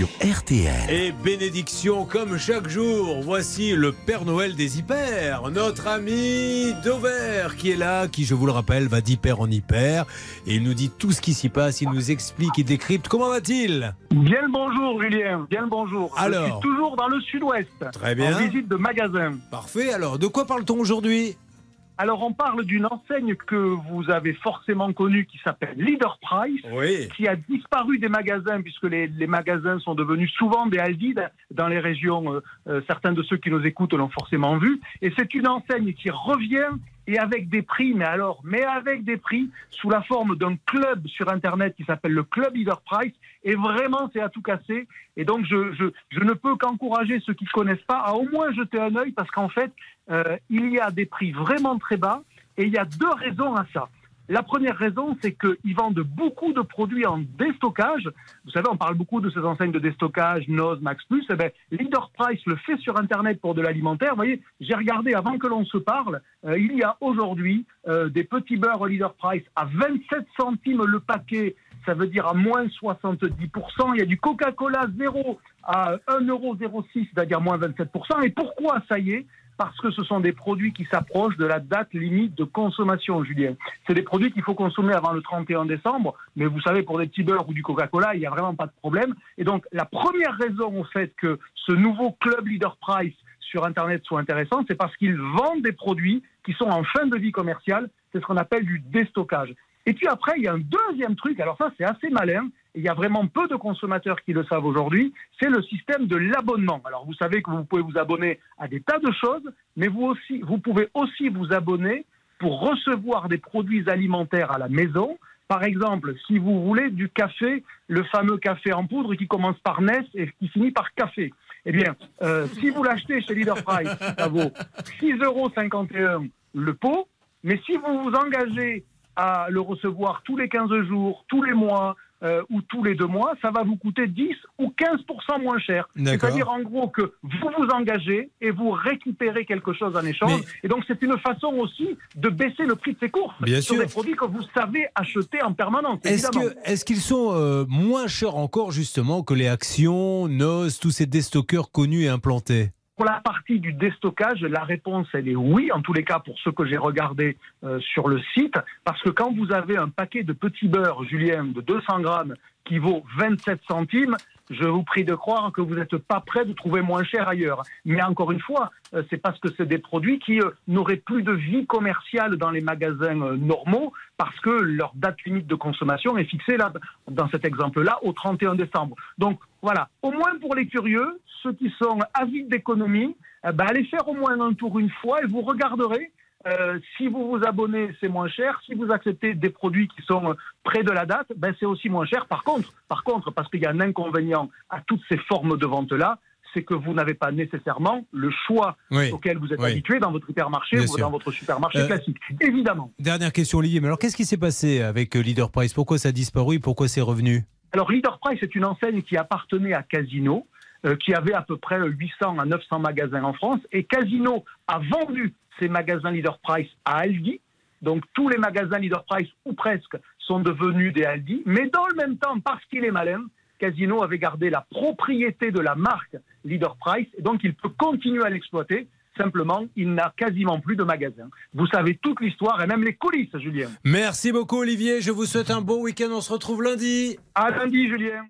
sur RTL. Et bénédiction comme chaque jour, voici le Père Noël des hyper, notre ami Dover qui est là, qui je vous le rappelle va d'hyper en hyper et il nous dit tout ce qui s'y passe, il nous explique, il décrypte. Comment va-t-il? Bien le bonjour Julien, bien le bonjour. Alors Je suis toujours dans le sud-ouest. Très bien. En visite de magasin. Parfait, alors de quoi parle-t-on aujourd'hui? Alors on parle d'une enseigne que vous avez forcément connue qui s'appelle Leader Price. Oui. qui a disparu des magasins, puisque les, les magasins sont devenus souvent des Aldi dans les régions. euh, euh, certains de ceux qui nous écoutent l'ont forcément vu. Et c'est une enseigne qui revient et avec des prix, mais alors, mais avec des prix sous la forme d'un club sur Internet qui s'appelle le Club Leader Price. Et vraiment, c'est à tout casser. Et donc, je, ne peux qu'encourager ceux qui ne connaissent pas à au moins jeter un œil, parce qu'en fait, euh, il y a des prix vraiment très bas. Et il y a deux raisons à ça. La première raison, c'est qu'ils vendent beaucoup de produits en déstockage. Vous savez, on parle beaucoup de ces enseignes de déstockage, Noz, Max Plus. Eh ben, Leader Price le fait sur Internet pour de l'alimentaire. Vous voyez, j'ai regardé avant que l'on se parle. euh, il y a aujourd'hui euh, des petits beurres Leader Price à 27 centimes le paquet. Ça veut dire à moins 70%. Il y a du Coca-Cola zéro à 1,06€, c'est-à-dire moins 27%. Et pourquoi ça y est? Parce que ce sont des produits qui s'approchent de la date limite de consommation, Julien. C'est des produits qu'il faut consommer avant le 31 décembre, mais vous savez, pour des petits beurres ou du Coca-Cola, il n'y a vraiment pas de problème. Et donc, la première raison au fait que ce nouveau club Leader Price sur Internet soit intéressant, c'est parce qu'ils vendent des produits qui sont en fin de vie commerciale. C'est ce qu'on appelle du déstockage. Et puis après, il y a un deuxième truc, alors ça c'est assez malin, il y a vraiment peu de consommateurs qui le savent aujourd'hui, c'est le système de l'abonnement. Alors vous savez que vous pouvez vous abonner à des tas de choses, mais vous, aussi, vous pouvez aussi vous abonner pour recevoir des produits alimentaires à la maison. Par exemple, si vous voulez du café, le fameux café en poudre qui commence par Ness et qui finit par café. Eh bien, euh, si vous l'achetez chez Leader Price, ça vaut 6,51 euros le pot. Mais si vous vous engagez à le recevoir tous les 15 jours, tous les mois euh, ou tous les deux mois, ça va vous coûter 10 ou 15% moins cher. C'est-à-dire en gros que vous vous engagez et vous récupérez quelque chose en échange. Mais- Et donc c'est une façon aussi de baisser le prix de ces courses Bien sur sûr. des produits que vous savez acheter en permanence. Est-ce qu'ils sont euh, moins chers encore justement que les actions, NOS, tous ces déstockeurs connus et implantés? Pour la partie du déstockage, la réponse, est oui, en tous les cas pour ceux que j'ai regardés euh, sur le site, parce que quand vous avez un paquet de petits beurres, Julien, de 200 grammes, qui vaut 27 centimes, je vous prie de croire que vous n'êtes pas prêt de trouver moins cher ailleurs. Mais encore une fois, euh, c'est parce que c'est des produits qui euh, n'auraient plus de vie commerciale dans les magasins euh, normaux, parce que leur date limite de consommation est fixée là, dans cet exemple-là, au 31 décembre. Donc voilà, au moins pour les curieux, ceux qui sont avides d'économie, eh ben, allez faire au moins un tour une fois et vous regarderez. Euh, si vous vous abonnez, c'est moins cher. Si vous acceptez des produits qui sont euh, près de la date, ben c'est aussi moins cher. Par contre, par contre, parce qu'il y a un inconvénient à toutes ces formes de vente-là, c'est que vous n'avez pas nécessairement le choix Oui. auquel vous êtes oui. habitué dans votre hypermarché Bien ou sûr. dans votre supermarché Euh, classique. Évidemment. Dernière question Olivier, mais alors qu'est-ce qui s'est passé avec Leader Price? Pourquoi ça a disparu pourquoi c'est revenu? Alors, Leader Price est une enseigne qui appartenait à Casino, qui avait à peu près 800 à 900 magasins en France. Et Casino a vendu ses magasins Leader Price à Aldi. Donc, tous les magasins Leader Price, ou presque, sont devenus des Aldi. Mais dans le même temps, parce qu'il est malin, Casino avait gardé la propriété de la marque Leader Price. Et donc, il peut continuer à l'exploiter. Simplement, il n'a quasiment plus de magasins. Vous savez toute l'histoire et même les coulisses, Julien. Merci beaucoup Olivier, je vous souhaite un bon week-end, on se retrouve lundi. À lundi, Julien.